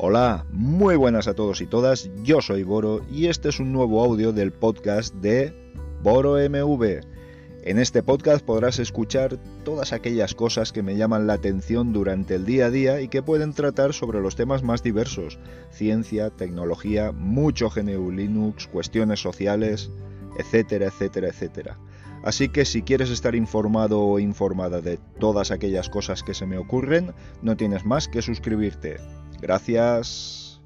Hola, muy buenas a todos y todas, yo soy Boro y este es un nuevo audio del podcast de Boro MV. En este podcast podrás escuchar todas aquellas cosas que me llaman la atención durante el día a día y que pueden tratar sobre los temas más diversos, ciencia, tecnología, mucho GNU Linux, cuestiones sociales, etcétera, etcétera, etcétera. Así que si quieres estar informado o informada de todas aquellas cosas que se me ocurren, no tienes más que suscribirte. Gracias.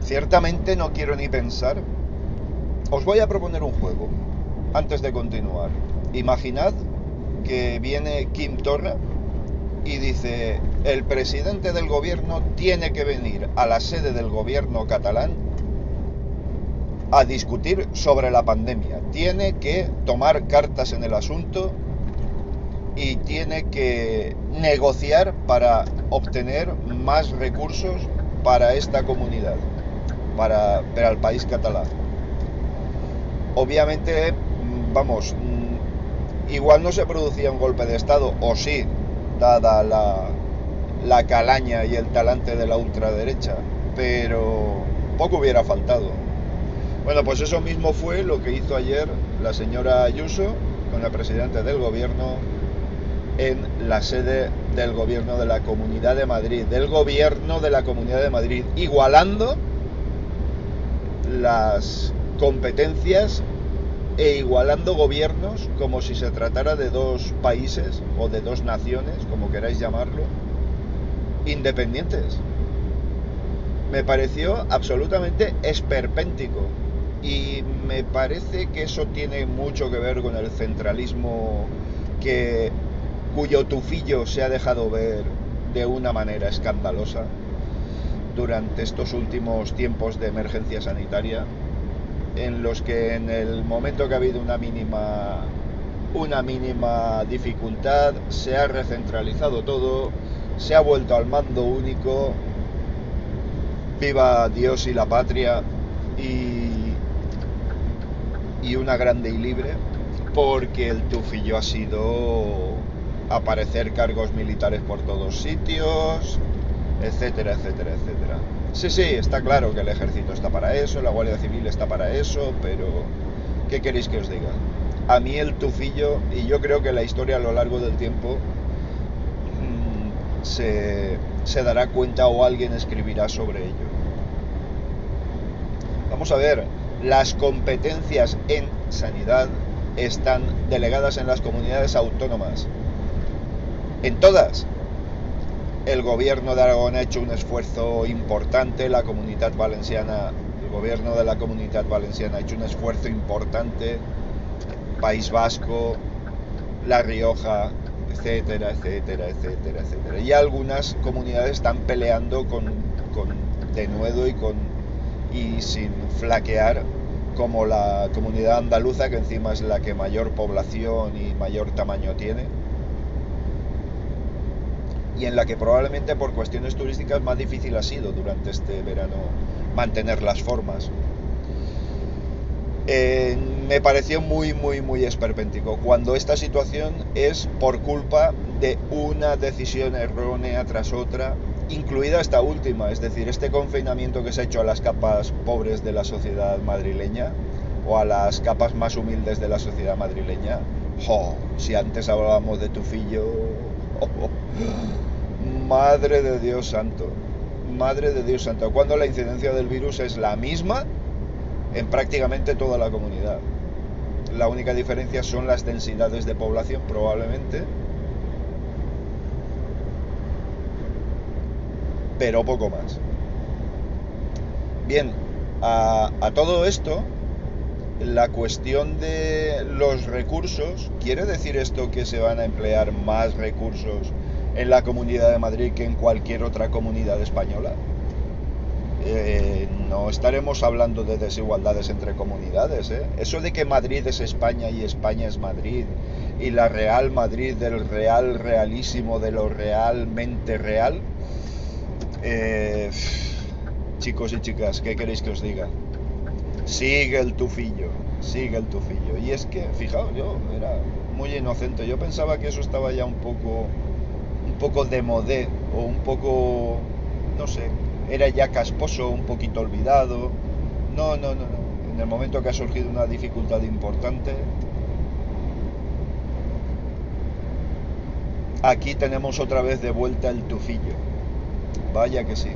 Ciertamente no quiero ni pensar. Os voy a proponer un juego antes de continuar. Imaginad que viene Kim Torra y dice, el presidente del gobierno tiene que venir a la sede del gobierno catalán a discutir sobre la pandemia. Tiene que tomar cartas en el asunto y tiene que negociar para obtener más recursos para esta comunidad, para, el país catalán. Obviamente, vamos, igual no se producía un golpe de Estado, o sí, dada la, calaña y el talante de la ultraderecha, pero poco hubiera faltado. Bueno, pues eso mismo fue lo que hizo ayer la señora Ayuso con la presidenta del gobierno en la sede del gobierno de la Comunidad de Madrid, del gobierno de la Comunidad de Madrid, igualando las competencias e igualando gobiernos como si se tratara de dos países o de dos naciones, como queráis llamarlo, independientes. Me pareció absolutamente esperpéntico y me parece que eso tiene mucho que ver con el centralismo que cuyo tufillo se ha dejado ver de una manera escandalosa durante estos últimos tiempos de emergencia sanitaria en los que en el momento que ha habido una mínima una mínima dificultad se ha recentralizado todo, se ha vuelto al mando único, viva Dios y la patria y, y una grande y libre, porque el tufillo ha sido aparecer cargos militares por todos sitios, etcétera, etcétera, etcétera. Sí, sí, está claro que el ejército está para eso, la Guardia Civil está para eso, pero ¿qué queréis que os diga? A mí el tufillo, y yo creo que la historia a lo largo del tiempo se, dará cuenta o alguien escribirá sobre ello. Vamos a ver, las competencias en sanidad están delegadas en las comunidades autónomas. En todas, el gobierno de Aragón ha hecho un esfuerzo importante, la comunidad valenciana, el gobierno de la comunidad valenciana ha hecho un esfuerzo importante, País Vasco, La Rioja, etcétera, etcétera, etcétera, etcétera. Y algunas comunidades están peleando con, con denuedo y con y sin flaquear como la comunidad andaluza que encima es la que mayor población y mayor tamaño tiene y en la que probablemente por cuestiones turísticas más difícil ha sido durante este verano mantener las formas. Me pareció muy, muy, muy esperpéntico cuando esta situación es por culpa de una decisión errónea tras otra, incluida esta última, es decir, este confinamiento que se ha hecho a las capas pobres de la sociedad madrileña o a las capas más humildes de la sociedad madrileña. ¡Jo! Si antes hablábamos de Tufillo... Madre de Dios santo. Madre de Dios santo. Cuando la incidencia del virus es la misma en prácticamente toda la comunidad. La única diferencia son las densidades de población probablemente. Pero poco más. Bien, a, todo esto, la cuestión de los recursos, ¿quiere decir esto que se van a emplear más recursos en la Comunidad de Madrid que en cualquier otra comunidad española. Eh, no estaremos hablando de desigualdades entre comunidades. ¿eh? Eso de que Madrid es España y España es Madrid y la Real Madrid del real realísimo de lo realmente real, eh, chicos y chicas, ¿qué queréis que os diga? Sigue el tufillo, sigue el tufillo. Y es que, fijaos, yo era muy inocente, yo pensaba que eso estaba ya un poco, un poco de modé, o un poco, no sé, era ya casposo, un poquito olvidado. No, no, no, no. En el momento que ha surgido una dificultad importante, aquí tenemos otra vez de vuelta el tufillo. Vaya que sí,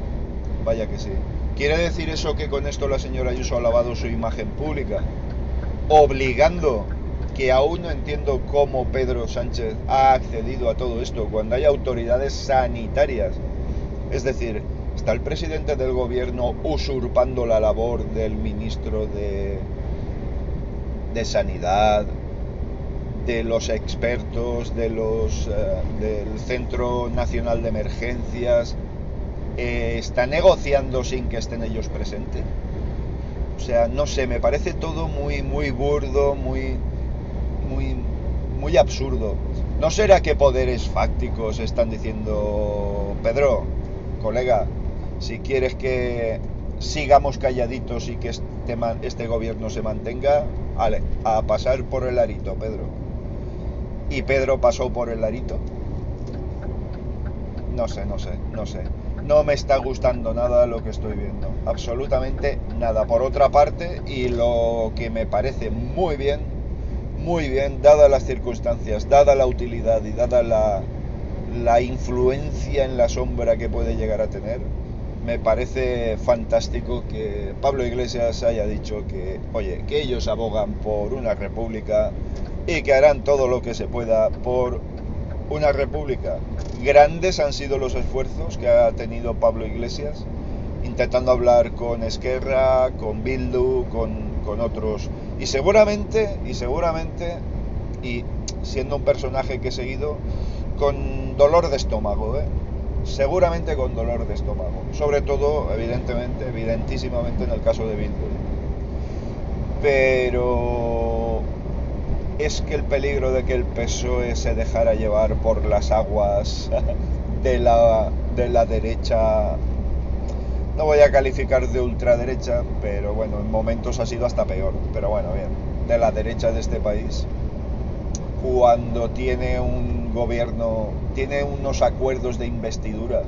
vaya que sí. ¿Quiere decir eso que con esto la señora Ayuso ha lavado su imagen pública? Obligando, que aún no entiendo cómo Pedro Sánchez ha accedido a todo esto cuando hay autoridades sanitarias. Es decir, está el presidente del gobierno usurpando la labor del ministro de, de Sanidad, de los expertos, de los, eh, del Centro Nacional de Emergencias, eh, está negociando sin que estén ellos presentes. O sea, no sé, me parece todo muy, muy burdo, muy, muy, muy absurdo. ¿No será que poderes fácticos están diciendo, Pedro, colega, si quieres que sigamos calladitos y que este, este gobierno se mantenga, a pasar por el arito, Pedro. ¿Y Pedro pasó por el arito? No sé, no sé, no sé no me está gustando nada lo que estoy viendo. Absolutamente nada. Por otra parte, y lo que me parece muy bien, muy bien, dadas las circunstancias, dada la utilidad y dada la influencia en la sombra que puede llegar a tener, me parece fantástico que Pablo Iglesias haya dicho que, oye, que ellos abogan por una república y que harán todo lo que se pueda por una república. Grandes han sido los esfuerzos que ha tenido Pablo Iglesias intentando hablar con Esquerra, con Bildu, con, otros. Y seguramente, y seguramente, y siendo un personaje que he seguido, con dolor de estómago, ¿eh? Seguramente con dolor de estómago. Sobre todo, evidentemente, evidentísimamente en el caso de Bildu. Pero es que el peligro de que el PSOE se dejara llevar por las aguas de la, de la derecha, no voy a calificar de ultraderecha, pero bueno, en momentos ha sido hasta peor, pero bueno, bien, de la derecha de este país, cuando tiene un gobierno, tiene unos acuerdos de investidura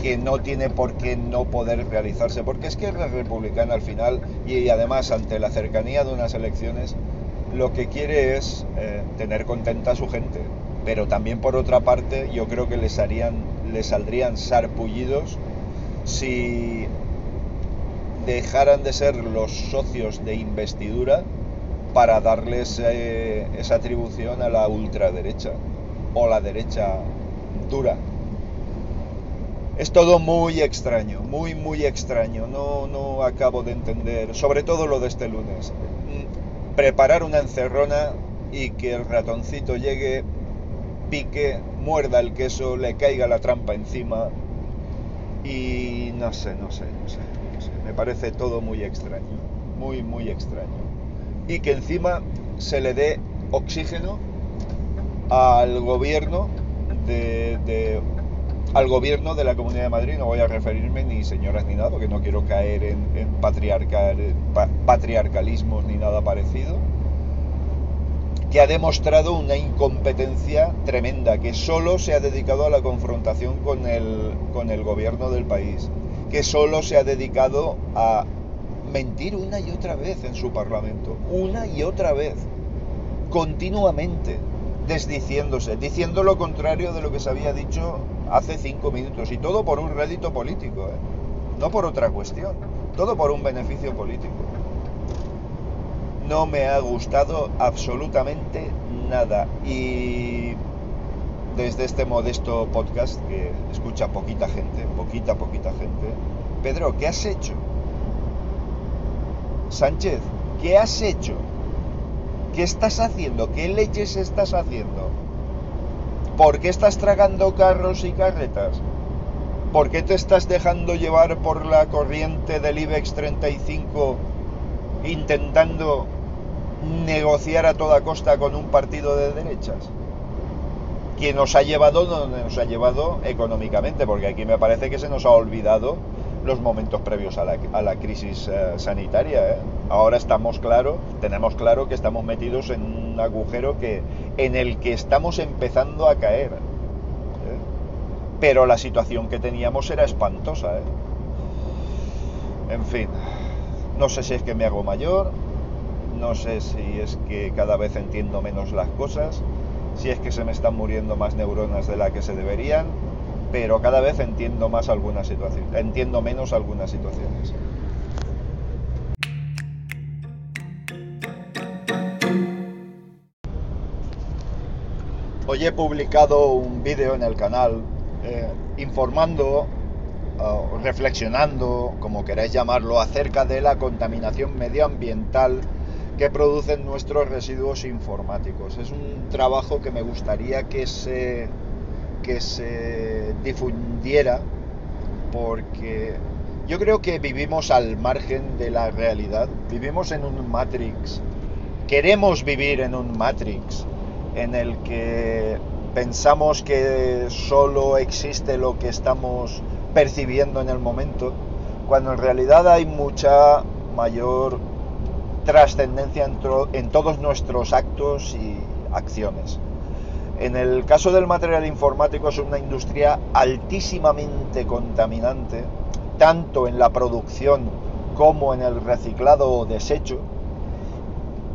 que no tiene por qué no poder realizarse, porque es que es republicana al final y además ante la cercanía de unas elecciones lo que quiere es eh, tener contenta a su gente, pero también por otra parte yo creo que les saldrían sarpullidos si dejaran de ser los socios de investidura para darles eh, esa atribución a la ultraderecha o la derecha dura. Es todo muy extraño, muy, muy extraño. No, no acabo de entender, sobre todo lo de este lunes preparar una encerrona y que el ratoncito llegue, pique, muerda el queso, le caiga la trampa encima y no sé, no sé, no sé, Me parece todo muy extraño, muy, muy extraño. Y que encima se le dé oxígeno al gobierno de, al gobierno de la Comunidad de Madrid, no voy a referirme ni señoras ni nada, porque no quiero caer en, en patriarcalismos ni nada parecido, que ha demostrado una incompetencia tremenda, que solo se ha dedicado a la confrontación con el, con el gobierno del país, que solo se ha dedicado a mentir una y otra vez en su parlamento, una y otra vez, continuamente, desdiciéndose, diciendo lo contrario de lo que se había dicho hace cinco minutos, y todo por un rédito político, ¿eh? no por otra cuestión, todo por un beneficio político no me ha gustado absolutamente nada. Y desde este modesto podcast que escucha poquita gente, poquita, poquita gente, Pedro, ¿qué has hecho? Sánchez, ¿qué has hecho? ¿Qué estás haciendo? ¿Qué leches estás haciendo? ¿Por qué estás tragando carros y carretas? ¿Por qué te estás dejando llevar por la corriente del IBEX 35 intentando negociar a toda costa con un partido de derechas. Quien nos ha llevado no nos ha llevado económicamente, porque aquí me parece que se nos ha olvidado los momentos previos a la, crisis eh, sanitaria. ¿eh? Ahora estamos claro, tenemos claro que estamos metidos en un agujero que, en el que estamos empezando a caer. ¿eh? Pero la situación que teníamos era espantosa. En fin, no sé si es que me hago mayor, no sé si es que cada vez entiendo menos las cosas, si es que se me están muriendo más neuronas de las que se deberían, pero cada vez entiendo más algunas situaciones, entiendo menos algunas situaciones. Hoy he publicado un vídeo en el canal eh, informando, o reflexionando, como queráis llamarlo, acerca de la contaminación medioambiental que producen nuestros residuos informáticos. Es un trabajo que me gustaría que se, que se difundiera porque yo creo que vivimos al margen de la realidad, vivimos en un Matrix, queremos vivir en un Matrix en el que pensamos que solo existe lo que estamos percibiendo en el momento, cuando en realidad hay mucha mayor trascendencia en, todos nuestros actos y acciones. En el caso del material informático es una industria altísimamente contaminante, tanto en la producción como en el reciclado o desecho,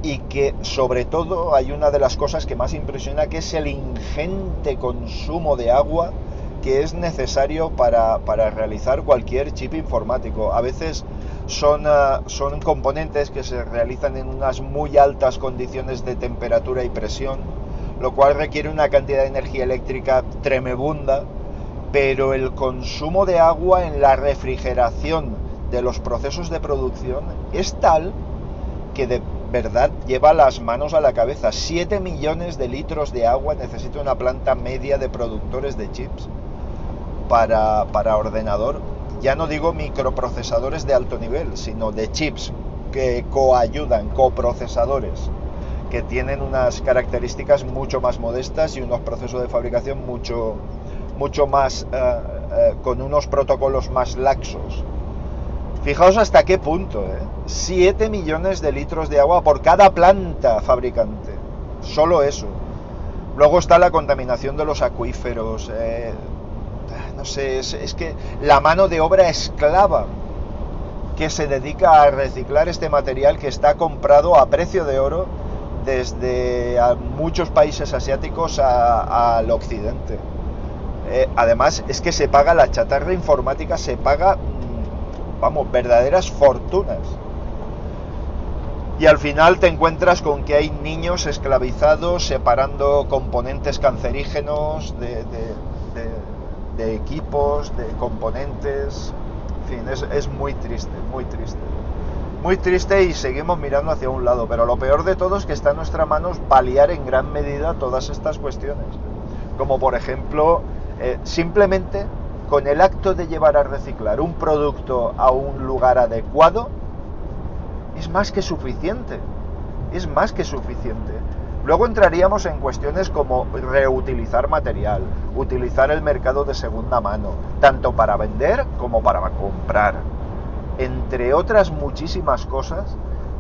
y que sobre todo hay una de las cosas que más impresiona, que es el ingente consumo de agua que es necesario para, para realizar cualquier chip informático. A veces son, ah, son componentes que se realizan en unas muy altas condiciones de temperatura y presión, lo cual requiere una cantidad de energía eléctrica tremebunda, pero el consumo de agua en la refrigeración de los procesos de producción es tal que de verdad lleva las manos a la cabeza. 7 millones de litros de agua necesita una planta media de productores de chips para, para ordenador ya no digo microprocesadores de alto nivel, sino de chips que coayudan, coprocesadores, que tienen unas características mucho más modestas y unos procesos de fabricación mucho, mucho más, eh, eh, con unos protocolos más laxos. Fijaos hasta qué punto, ¿eh? 7 millones de litros de agua por cada planta fabricante. Solo eso. Luego está la contaminación de los acuíferos, eh, no sé, es, que la mano de obra esclava que se dedica a reciclar este material que está comprado a precio de oro desde muchos países asiáticos al occidente. Eh, además, es que se paga la chatarra informática, se paga, mm, vamos, verdaderas fortunas. Y al final te encuentras con que hay niños esclavizados separando componentes cancerígenos de de equipos, de componentes, en fin, es, muy triste, muy triste. Muy triste y seguimos mirando hacia un lado, pero lo peor de todo es que está en nuestras manos paliar en gran medida todas estas cuestiones. Como por ejemplo, eh, simplemente con el acto de llevar a reciclar un producto a un lugar adecuado, es más que suficiente. Es más que suficiente. Luego entraríamos en cuestiones como reutilizar material, utilizar el mercado de segunda mano, tanto para vender como para comprar, entre otras muchísimas cosas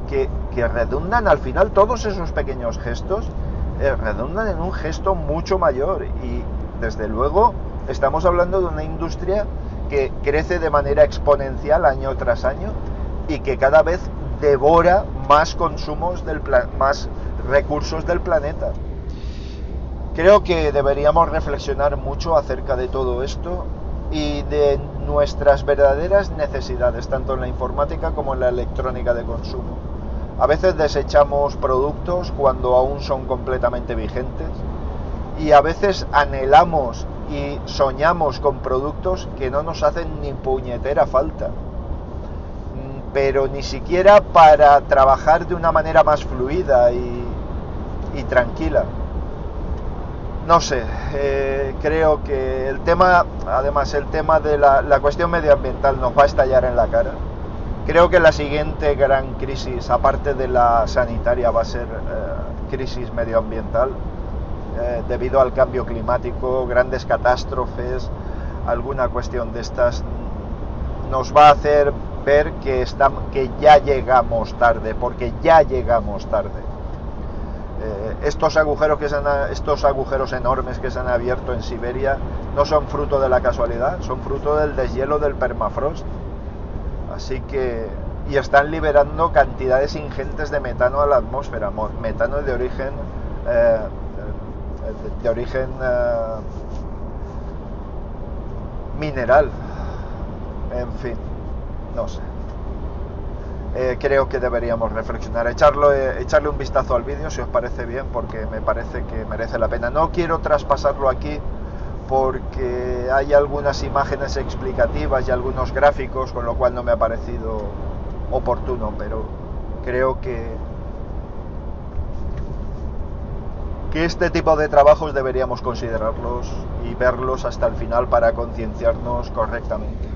que, redundan al final todos esos pequeños gestos, eh, redundan en un gesto mucho mayor y desde luego estamos hablando de una industria que crece de manera exponencial año tras año y que cada vez devora más consumos del más recursos del planeta. Creo que deberíamos reflexionar mucho acerca de todo esto y de nuestras verdaderas necesidades, tanto en la informática como en la electrónica de consumo. A veces desechamos productos cuando aún son completamente vigentes y a veces anhelamos y soñamos con productos que no nos hacen ni puñetera falta pero ni siquiera para trabajar de una manera más fluida y, tranquila. No sé, eh, creo que el tema, además el tema de la, cuestión medioambiental nos va a estallar en la cara. Creo que la siguiente gran crisis, aparte de la sanitaria, va a ser eh, crisis medioambiental, eh, debido al cambio climático, grandes catástrofes, alguna cuestión de estas nos va a hacer ver que, estamos, que ya llegamos tarde, porque ya llegamos tarde. Eh, estos, agujeros que se han, estos agujeros enormes que se han abierto en Siberia no son fruto de la casualidad, son fruto del deshielo del permafrost. Así que y están liberando cantidades ingentes de metano a la atmósfera, metano de origen eh, de, origen eh, mineral. En fin, no sé. Eh, creo que deberíamos reflexionar, echarlo, echarle un vistazo al vídeo si os parece bien, porque me parece que merece la pena. No quiero traspasarlo aquí porque hay algunas imágenes explicativas y algunos gráficos, con lo cual no me ha parecido oportuno, pero creo que que este tipo de trabajos deberíamos considerarlos y verlos hasta el final para concienciarnos correctamente.